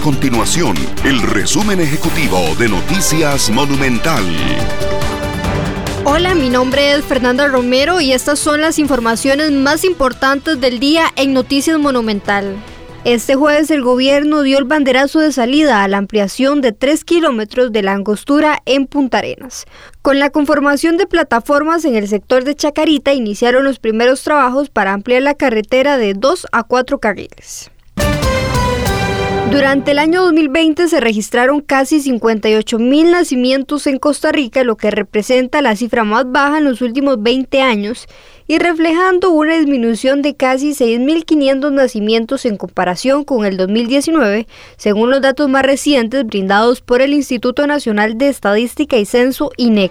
continuación el resumen ejecutivo de Noticias Monumental. Hola, mi nombre es Fernanda Romero y estas son las informaciones más importantes del día en Noticias Monumental. Este jueves el gobierno dio el banderazo de salida a la ampliación de 3 kilómetros de la angostura en Punta Arenas. Con la conformación de plataformas en el sector de Chacarita iniciaron los primeros trabajos para ampliar la carretera de 2 a 4 carriles. Durante el año 2020 se registraron casi 58 mil nacimientos en Costa Rica, lo que representa la cifra más baja en los últimos 20 años y reflejando una disminución de casi 6.500 nacimientos en comparación con el 2019, según los datos más recientes brindados por el Instituto Nacional de Estadística y Censo INEC.